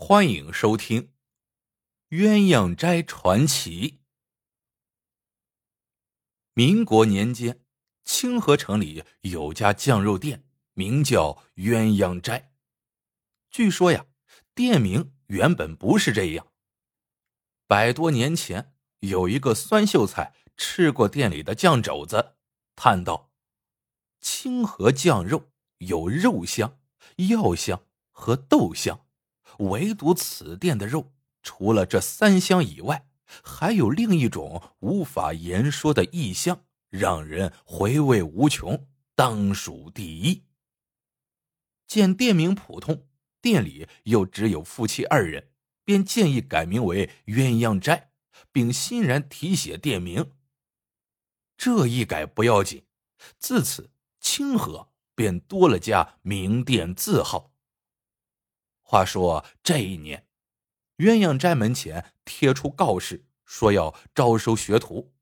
欢迎收听《鸳鸯斋传奇》。民国年间，清河城里有家酱肉店，名叫鸳鸯斋。据说呀，店名原本不是这样。百多年前，有一个酸秀才吃过店里的酱肘子，叹道：“清河酱肉有肉香、药香和豆香。”唯独此店的肉，除了这三香以外，还有另一种无法言说的异香，让人回味无穷，当属第一。见店名普通，店里又只有夫妻二人，便建议改名为鸳鸯斋，并欣然题写店名。这一改不要紧，自此清河便多了家名店字号。话说这一年，鸳鸯斋门前贴出告示，说要招收学徒。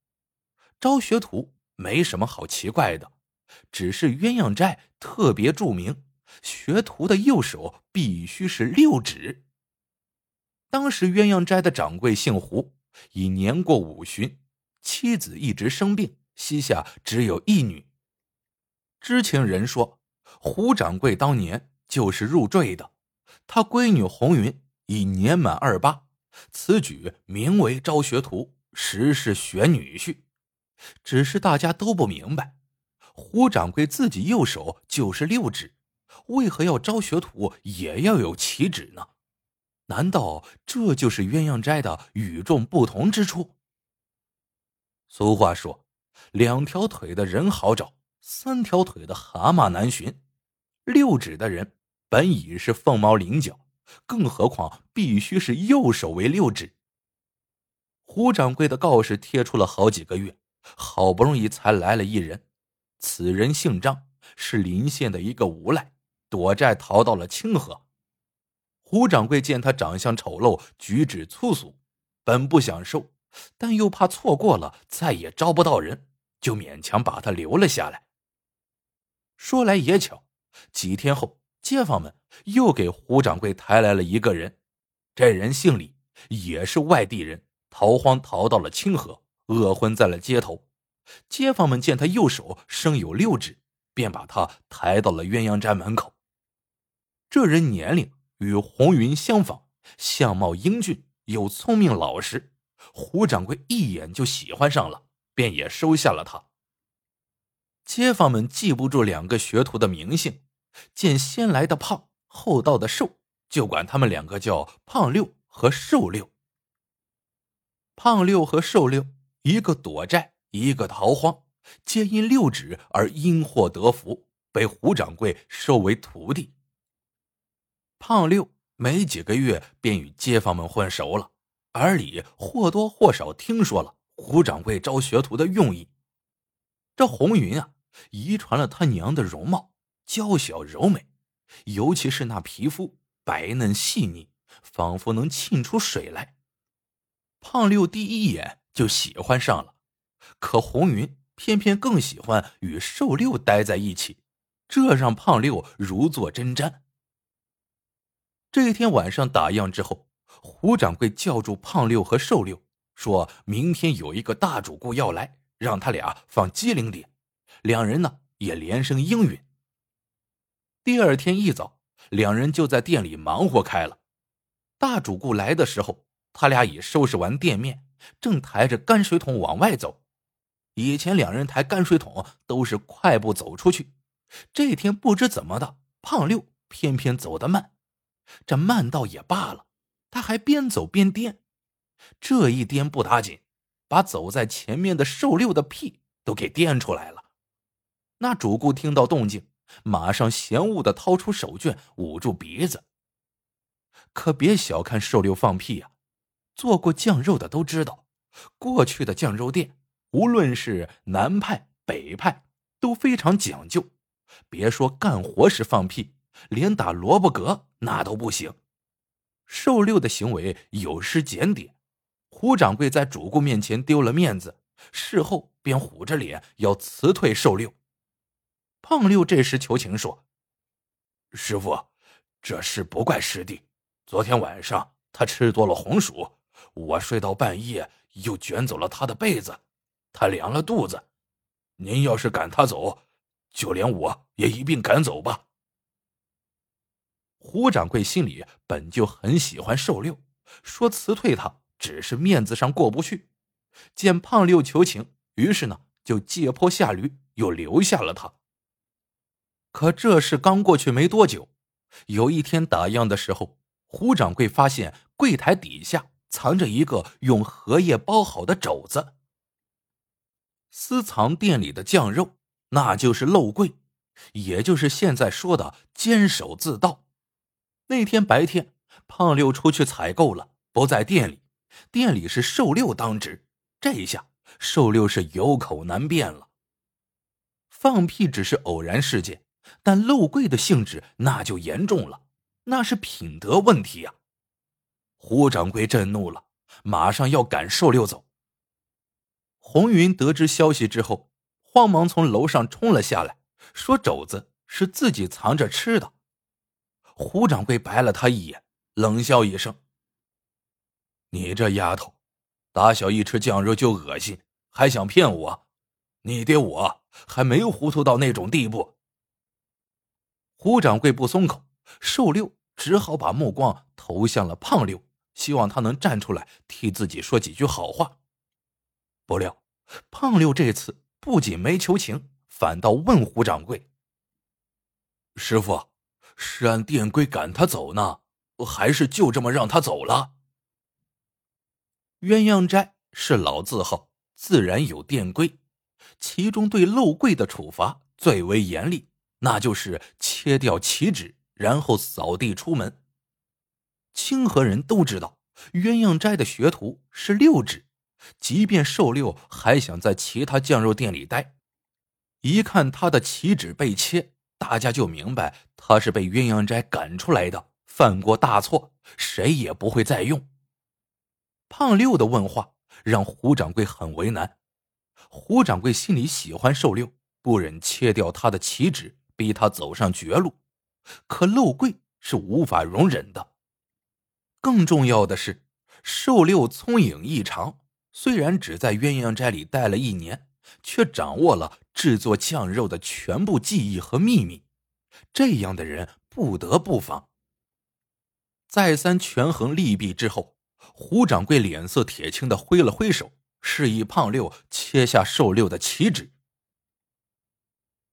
招学徒没什么好奇怪的，只是鸳鸯斋特别注明，学徒的右手必须是六指。当时鸳鸯斋的掌柜姓胡，已年过五旬，妻子一直生病，膝下只有一女。知情人说，胡掌柜当年就是入赘的。他闺女红云已年满二八，此举名为招学徒，实是选女婿。只是大家都不明白，胡掌柜自己右手就是六指，为何要招学徒也要有七指呢？难道这就是鸳鸯斋的与众不同之处？俗话说：“两条腿的人好找，三条腿的蛤蟆难寻。”六指的人。本已是凤毛麟角，更何况必须是右手为六指。胡掌柜的告示贴出了好几个月，好不容易才来了一人。此人姓张，是临县的一个无赖，躲债逃到了清河。胡掌柜见他长相丑陋，举止粗俗，本不想收，但又怕错过了再也招不到人，就勉强把他留了下来。说来也巧，几天后。街坊们又给胡掌柜抬来了一个人，这人姓李，也是外地人，逃荒逃到了清河，饿昏在了街头。街坊们见他右手生有六指，便把他抬到了鸳鸯斋门口。这人年龄与红云相仿，相貌英俊，又聪明老实，胡掌柜一眼就喜欢上了，便也收下了他。街坊们记不住两个学徒的名姓。见先来的胖，后到的瘦，就管他们两个叫胖六和瘦六。胖六和瘦六，一个躲债，一个逃荒，皆因六指而因祸得福，被胡掌柜收为徒弟。胖六没几个月便与街坊们混熟了，耳里或多或少听说了胡掌柜招学徒的用意。这红云啊，遗传了他娘的容貌。娇小柔美，尤其是那皮肤白嫩细腻，仿佛能沁出水来。胖六第一眼就喜欢上了，可红云偏偏更喜欢与瘦六待在一起，这让胖六如坐针毡。这一天晚上打烊之后，胡掌柜叫住胖六和瘦六，说明天有一个大主顾要来，让他俩放机灵点。两人呢也连声应允。第二天一早，两人就在店里忙活开了。大主顾来的时候，他俩已收拾完店面，正抬着泔水桶往外走。以前两人抬泔水桶都是快步走出去，这天不知怎么的，胖六偏偏走得慢。这慢倒也罢了，他还边走边颠。这一颠不打紧，把走在前面的瘦六的屁都给颠出来了。那主顾听到动静。马上嫌恶的掏出手绢捂住鼻子。可别小看瘦六放屁呀，做过酱肉的都知道，过去的酱肉店，无论是南派北派，都非常讲究。别说干活时放屁，连打萝卜嗝那都不行。瘦六的行为有失检点，胡掌柜在主顾面前丢了面子，事后便虎着脸要辞退瘦六。胖六这时求情说：“师傅，这事不怪师弟，昨天晚上他吃多了红薯，我睡到半夜又卷走了他的被子，他凉了肚子。您要是赶他走，就连我也一并赶走吧。胡掌柜心里本就很喜欢瘦六，说辞退他只是面子上过不去。见胖六求情，于是呢就借坡下驴，又留下了他。可这事刚过去没多久，有一天打烊的时候。胡掌柜发现柜台底下藏着一个用荷叶包好的肘子。私藏店里的酱肉，那就是漏柜，也就是现在说的监守自盗。那天白天，胖六出去采购了，不在店里，店里是瘦六当值。这一下，瘦六是有口难辩了。放屁只是偶然事件，但漏柜的性质那就严重了。那是品德问题呀！胡掌柜震怒了，马上要赶瘦六走。红云得知消息之后，慌忙从楼上冲了下来，说：“肘子是自己藏着吃的。”胡掌柜白了他一眼，冷笑一声：“你这丫头，打小一吃酱肉就恶心，还想骗我？你爹我还没糊涂到那种地步。”胡掌柜不松口。瘦六只好把目光投向了胖六，希望他能站出来替自己说几句好话。不料，胖六这次不仅没求情，反倒问胡掌柜：“师傅，是按店规赶他走呢，还是就这么让他走了？”鸳鸯斋是老字号，自然有店规，其中对漏柜的处罚最为严厉，那就是切掉旗帜。然后扫地出门。清河人都知道，鸳鸯斋的学徒是六指，即便瘦六还想在其他酱肉店里待，一看他的旗帜被切，大家就明白他是被鸳鸯斋赶出来的，犯过大错，谁也不会再用。胖六的问话让胡掌柜很为难，胡掌柜心里喜欢瘦六，不忍切掉他的旗帜，逼他走上绝路。可漏柜是无法容忍的。更重要的是，瘦六聪颖异常，虽然只在鸳鸯斋里待了一年，却掌握了制作酱肉的全部技艺和秘密。这样的人不得不防。再三权衡利弊之后，胡掌柜脸色铁青的挥了挥手，示意胖六切下瘦六的旗帜。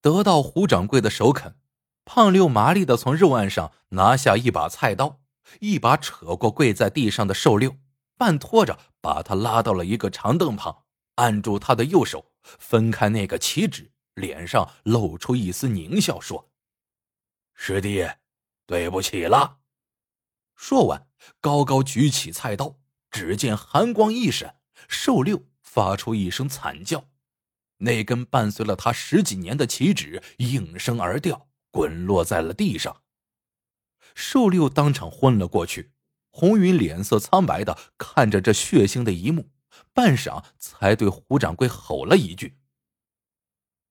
得到胡掌柜的首肯。胖六麻利的从肉案上拿下一把菜刀，一把扯过跪在地上的瘦六，半拖着把他拉到了一个长凳旁，按住他的右手，分开那个旗帜，脸上露出一丝狞笑，说：“师弟，对不起了。”说完，高高举起菜刀，只见寒光一闪，瘦六发出一声惨叫，那根伴随了他十几年的旗帜应声而掉。滚落在了地上，瘦六当场昏了过去。红云脸色苍白的看着这血腥的一幕，半晌才对胡掌柜吼了一句：“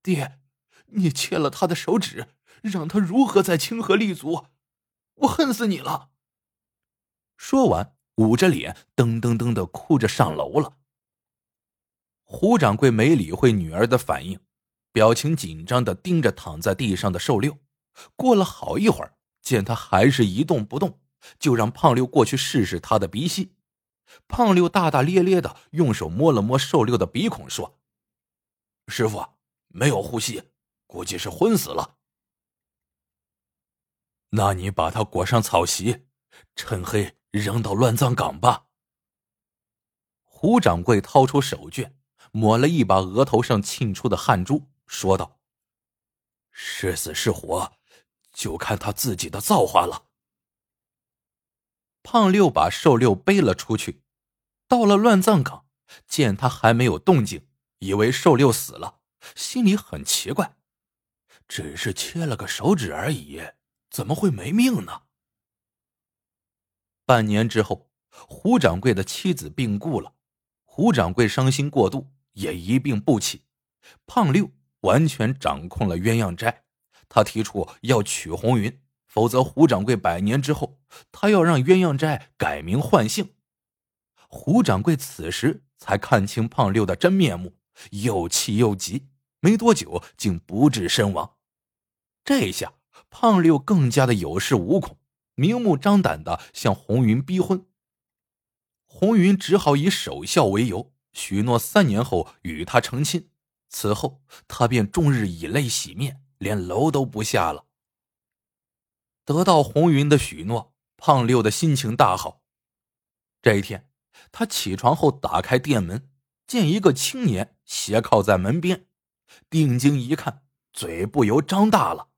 爹，你切了他的手指，让他如何在清河立足？我恨死你了！”说完，捂着脸，噔噔噔的哭着上楼了。胡掌柜没理会女儿的反应，表情紧张的盯着躺在地上的瘦六。过了好一会儿，见他还是一动不动，就让胖六过去试试他的鼻息。胖六大大咧咧的用手摸了摸瘦六的鼻孔，说：“师傅，没有呼吸，估计是昏死了。那你把他裹上草席，趁黑扔到乱葬岗吧。”胡掌柜掏出手绢，抹了一把额头上沁出的汗珠，说道：“是死是活。”就看他自己的造化了。胖六把瘦六背了出去，到了乱葬岗，见他还没有动静，以为瘦六死了，心里很奇怪，只是切了个手指而已，怎么会没命呢？半年之后，胡掌柜的妻子病故了，胡掌柜伤心过度，也一病不起，胖六完全掌控了鸳鸯斋。他提出要娶红云，否则胡掌柜百年之后，他要让鸳鸯斋改名换姓。胡掌柜此时才看清胖六的真面目，又气又急，没多久竟不治身亡。这下胖六更加的有恃无恐，明目张胆的向红云逼婚。红云只好以守孝为由，许诺三年后与他成亲。此后，他便终日以泪洗面，连楼都不下了。得到红云的许诺，胖六的心情大好。这一天，他起床后打开店门，见一个青年斜靠在门边，定睛一看，嘴不由张大了。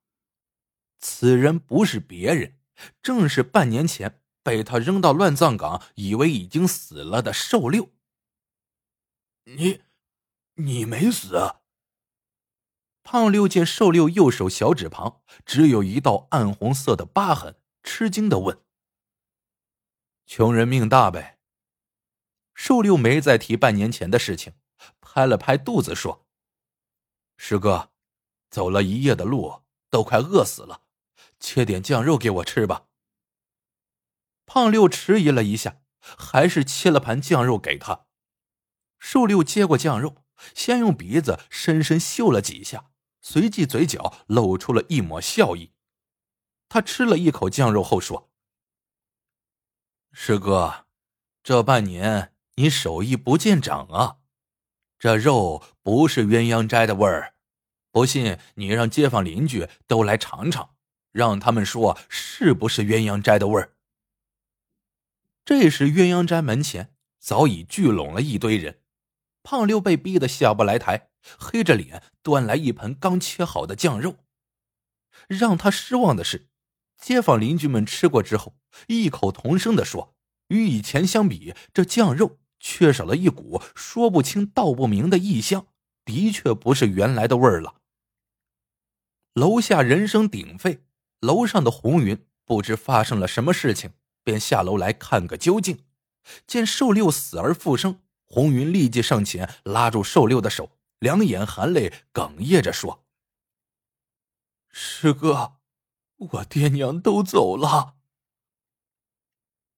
此人不是别人，正是半年前被他扔到乱葬岗，以为已经死了的瘦六。你，你没死？啊胖六见瘦六右手小指旁只有一道暗红色的疤痕，吃惊的问：“穷人命大呗？”瘦六没再提半年前的事情，拍了拍肚子说：“师哥，走了一夜的路，都快饿死了，切点酱肉给我吃吧。”胖六迟疑了一下，还是切了盘酱肉给他。瘦六接过酱肉，先用鼻子深深嗅了几下。随即，嘴角露出了一抹笑意。他吃了一口酱肉后说：“师哥，这半年你手艺不见长啊，这肉不是鸳鸯斋的味儿。不信，你让街坊邻居都来尝尝，让他们说是不是鸳鸯斋的味儿。”这时，鸳鸯斋门前早已聚拢了一堆人，胖六被逼得下不来台。黑着脸端来一盆刚切好的酱肉，让他失望的是，街坊邻居们吃过之后，异口同声的说：“与以前相比，这酱肉缺少了一股说不清道不明的异香，的确不是原来的味儿了。”楼下人声鼎沸，楼上的红云不知发生了什么事情，便下楼来看个究竟。见瘦六死而复生，红云立即上前拉住瘦六的手。两眼含泪，哽咽着说：“师哥，我爹娘都走了。”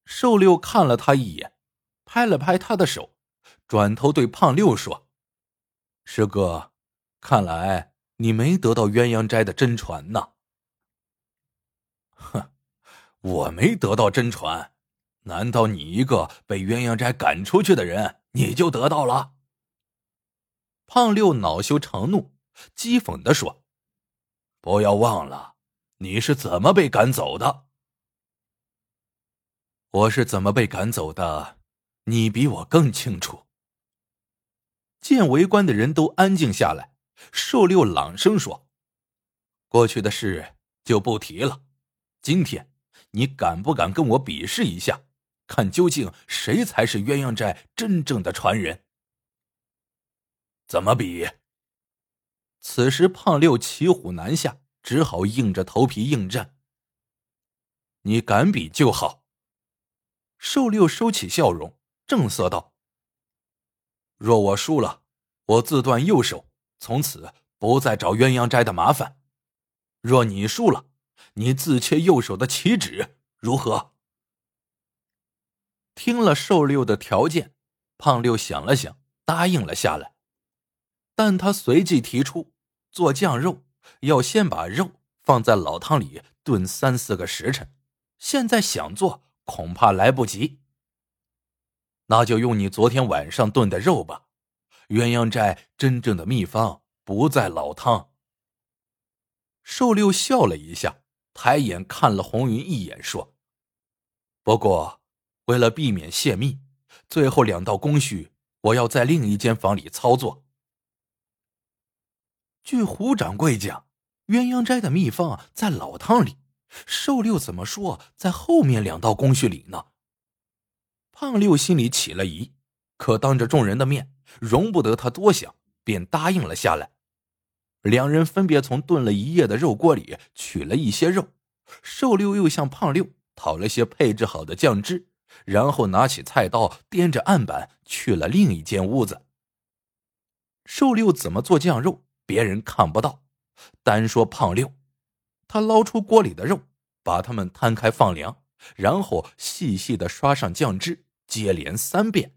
瘦六看了他一眼，拍了拍他的手，转头对胖六说：“师哥，看来你没得到鸳鸯斋的真传呐。”“哼，我没得到真传，难道你一个被鸳鸯斋赶出去的人，你就得到了？”胖六恼羞成怒，讥讽的说：“不要忘了，你是怎么被赶走的？我是怎么被赶走的，你比我更清楚。”见围观的人都安静下来，瘦六朗声说：“过去的事就不提了，今天你敢不敢跟我比试一下，看究竟谁才是鸳鸯寨真正的传人？”怎么比？此时胖六骑虎难下，只好硬着头皮应战。你敢比就好。瘦六收起笑容，正色道：“若我输了，我自断右手，从此不再找鸳鸯斋的麻烦；若你输了，你自切右手的起指，如何？”听了瘦六的条件，胖六想了想，答应了下来。但他随即提出，做酱肉要先把肉放在老汤里炖三四个时辰，现在想做恐怕来不及。那就用你昨天晚上炖的肉吧。鸳鸯斋真正的秘方不在老汤。瘦六笑了一下，抬眼看了红云一眼，说：“不过，为了避免泄密，最后两道工序我要在另一间房里操作。”据胡掌柜讲，鸳鸯斋的秘方在老汤里。瘦六怎么说在后面两道工序里呢？胖六心里起了疑，可当着众人的面，容不得他多想，便答应了下来。两人分别从炖了一夜的肉锅里取了一些肉，瘦六又向胖六讨了些配置好的酱汁，然后拿起菜刀，掂着案板去了另一间屋子。瘦六怎么做酱肉？别人看不到，单说胖六，他捞出锅里的肉，把它们摊开放凉，然后细细的刷上酱汁，接连三遍。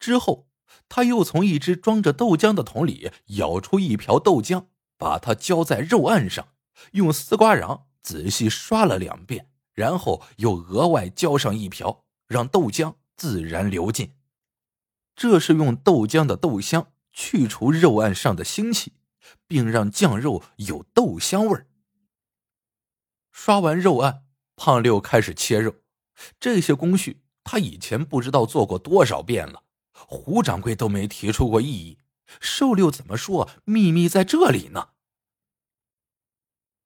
之后，他又从一只装着豆浆的桶里舀出一瓢豆浆，把它浇在肉案上，用丝瓜瓤仔细刷了两遍，然后又额外浇上一瓢，让豆浆自然流进。这是用豆浆的豆香去除肉案上的腥气，并让酱肉有豆香味儿。刷完肉案，胖六开始切肉。这些工序他以前不知道做过多少遍了，胡掌柜都没提出过异议。瘦六怎么说秘密在这里呢？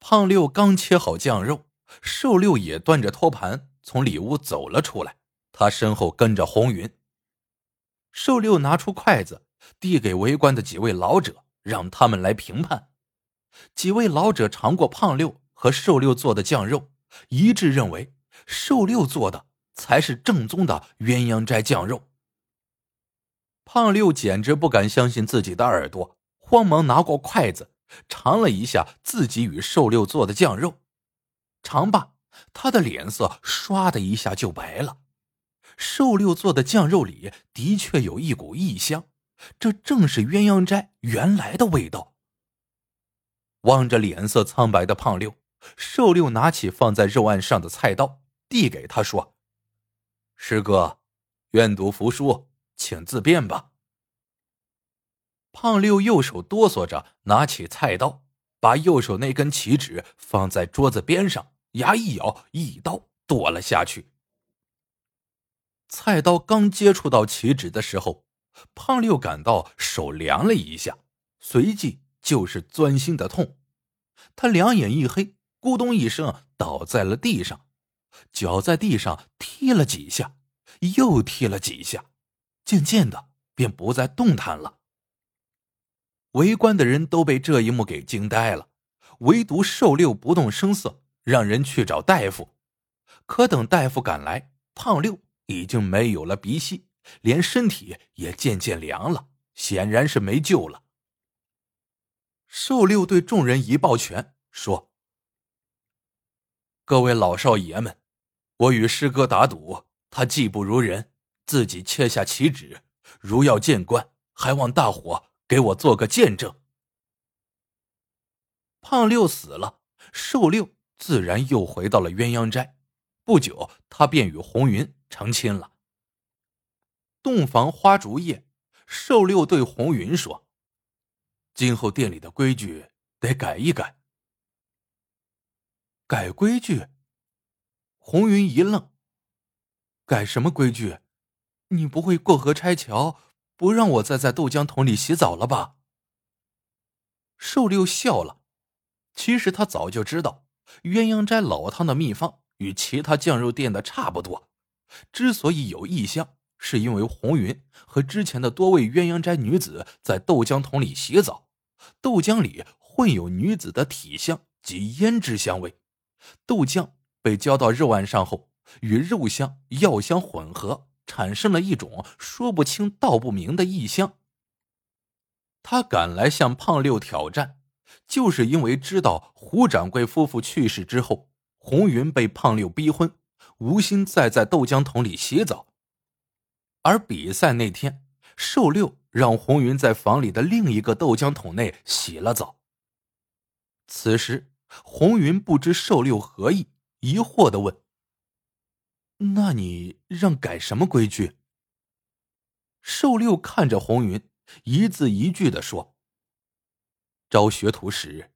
胖六刚切好酱肉，瘦六也端着托盘从里屋走了出来，他身后跟着红云。瘦六拿出筷子，递给围观的几位老者，让他们来评判。几位老者尝过胖六。和瘦六做的酱肉一致认为，瘦六做的才是正宗的鸳鸯斋酱肉。胖六简直不敢相信自己的耳朵，慌忙拿过筷子尝了一下自己与瘦六做的酱肉，尝吧，他的脸色唰的一下就白了。瘦六做的酱肉里的确有一股异香，这正是鸳鸯斋原来的味道。望着脸色苍白的胖六。瘦六拿起放在肉案上的菜刀，递给他说：“师哥，愿赌服输，请自便吧。”胖六右手哆嗦着拿起菜刀，把右手那根旗纸放在桌子边上，牙一咬，一刀剁了下去。菜刀刚接触到旗纸的时候，胖六感到手凉了一下，随即就是钻心的痛，他两眼一黑。咕咚一声，倒在了地上，脚在地上踢了几下，又踢了几下，渐渐的便不再动弹了。围观的人都被这一幕给惊呆了，唯独瘦六不动声色，让人去找大夫。可等大夫赶来，胖六已经没有了鼻息，连身体也渐渐凉了，显然是没救了。瘦六对众人一抱拳说。各位老少爷们，我与师哥打赌，他技不如人，自己切下旗纸，如要见官，还望大伙给我做个见证。胖六死了，瘦六自然又回到了鸳鸯斋。不久，他便与红云成亲了。洞房花烛夜，瘦六对红云说：“今后店里的规矩得改一改。”改规矩。红云一愣。改什么规矩？你不会过河拆桥，不让我再在豆浆桶里洗澡了吧？瘦六笑了。其实他早就知道，鸳鸯斋老汤的秘方与其他酱肉店的差不多。之所以有异香，是因为红云和之前的多位鸳鸯斋女子在豆浆桶里洗澡，豆浆里混有女子的体香及胭脂香味。豆浆被浇到肉案上后，与肉香、药香混合，产生了一种说不清道不明的异香。他赶来向胖六挑战，就是因为知道胡掌柜夫妇去世之后，红云被胖六逼婚，无心再在豆浆桶里洗澡。而比赛那天，瘦六让红云在房里的另一个豆浆桶内洗了澡。此时。红云不知瘦六何意，疑惑的问：“那你让改什么规矩？”瘦六看着红云，一字一句的说：“招学徒时，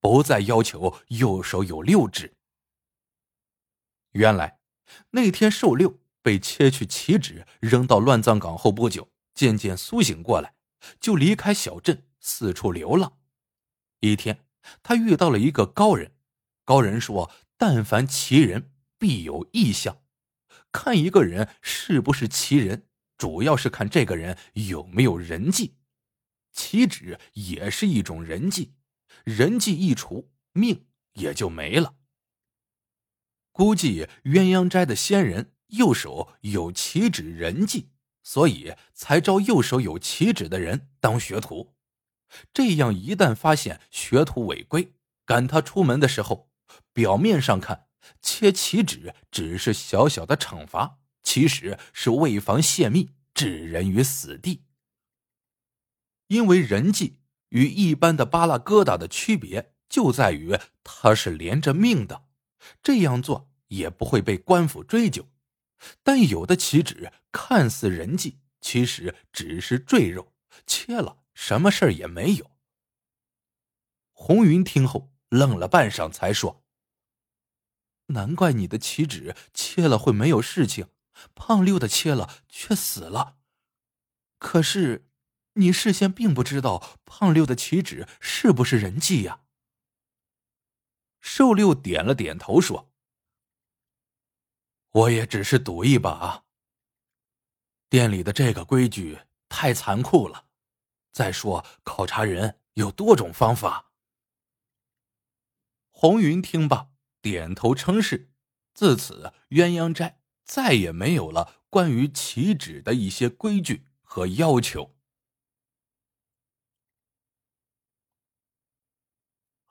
不再要求右手有六指。”原来那天瘦六被切去旗帜扔到乱葬岗后不久，渐渐苏醒过来，就离开小镇四处流浪。一天。他遇到了一个高人，高人说：“但凡奇人，必有异象。看一个人是不是奇人，主要是看这个人有没有人际。奇指也是一种人计，人计一除，命也就没了。估计鸳鸯斋的仙人右手有奇指人计，所以才招右手有奇指的人当学徒。”这样，一旦发现学徒违规，赶他出门的时候，表面上看切棋纸只是小小的惩罚，其实是为防泄密，置人于死地。因为人际与一般的扒拉疙瘩的区别就在于，它是连着命的，这样做也不会被官府追究。但有的棋纸看似人际，其实只是赘肉，切了什么事儿也没有。红云听后愣了半晌，才说：“难怪你的棋纸切了会没有事情，胖六的切了却死了。可是，你事先并不知道胖六的棋纸是不是人际呀？”瘦六点了点头说：“我也只是赌一把。店里的这个规矩太残酷了，再说考察人有多种方法。”红云听罢，点头称是。自此，鸳鸯斋再也没有了关于棋纸的一些规矩和要求。